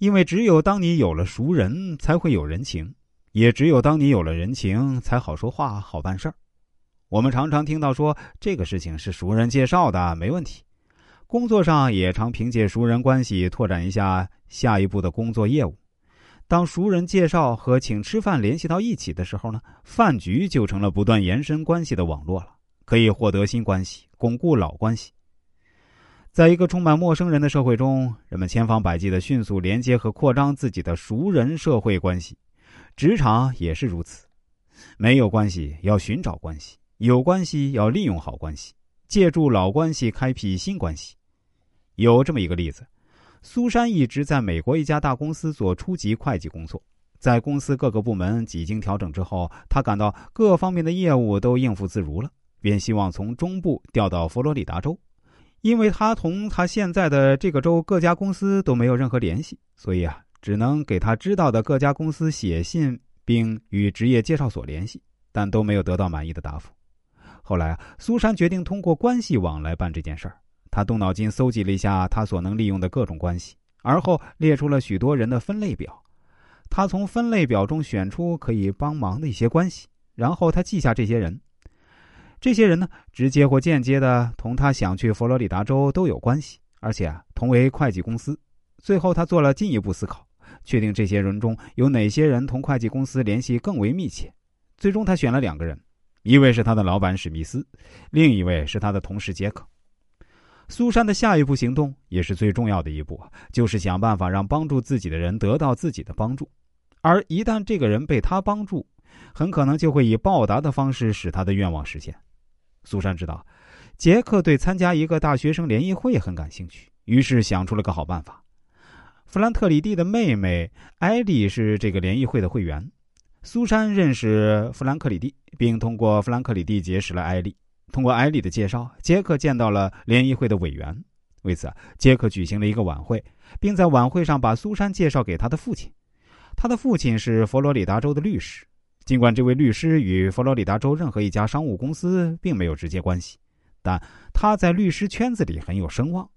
因为只有当你有了熟人，才会有人情；也只有当你有了人情，才好说话、好办事儿。我们常常听到说这个事情是熟人介绍的，没问题。工作上也常凭借熟人关系拓展一下下一步的工作业务。当熟人介绍和请吃饭联系到一起的时候呢，饭局就成了不断延伸关系的网络了，可以获得新关系，巩固老关系。在一个充满陌生人的社会中，人们千方百计的迅速连接和扩张自己的熟人社会关系，职场也是如此。没有关系要寻找关系，有关系要利用好关系，借助老关系开辟新关系。有这么一个例子。苏珊一直在美国一家大公司做初级会计工作，在公司各个部门几经调整之后，他感到各方面的业务都应付自如了，便希望从中部调到佛罗里达州。因为他同他现在的这个州各家公司都没有任何联系，所以啊，只能给他知道的各家公司写信，并与职业介绍所联系，但都没有得到满意的答复。后来啊，苏珊决定通过关系网来办这件事儿。他动脑筋搜集了一下他所能利用的各种关系，而后列出了许多人的分类表。他从分类表中选出可以帮忙的一些关系，然后他记下这些人。这些人呢，直接或间接的同他想去佛罗里达州都有关系，而且啊，同为会计公司。最后，他做了进一步思考，确定这些人中有哪些人同会计公司联系更为密切。最终，他选了两个人，一位是他的老板史密斯，另一位是他的同事杰克。苏珊的下一步行动也是最重要的一步，就是想办法让帮助自己的人得到自己的帮助，而一旦这个人被他帮助，很可能就会以报答的方式使他的愿望实现。苏珊知道，杰克对参加一个大学生联谊会很感兴趣，于是想出了个好办法。弗兰特里蒂的妹妹艾莉是这个联谊会的会员，苏珊认识弗兰克里蒂，并通过弗兰克里蒂结识了艾莉。通过艾莉的介绍，杰克见到了联谊会的委员。为此，杰克举行了一个晚会，并在晚会上把苏珊介绍给他的父亲。他的父亲是佛罗里达州的律师，尽管这位律师与佛罗里达州任何一家商务公司并没有直接关系，但他在律师圈子里很有声望。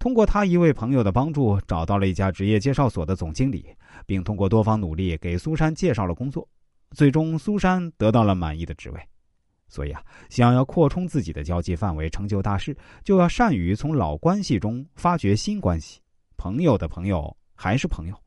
通过他一位朋友的帮助，找到了一家职业介绍所的总经理，并通过多方努力给苏珊介绍了工作。最终，苏珊得到了满意的职位。所以啊，想要扩充自己的交际范围，成就大事，就要善于从老关系中发掘新关系。朋友的朋友还是朋友，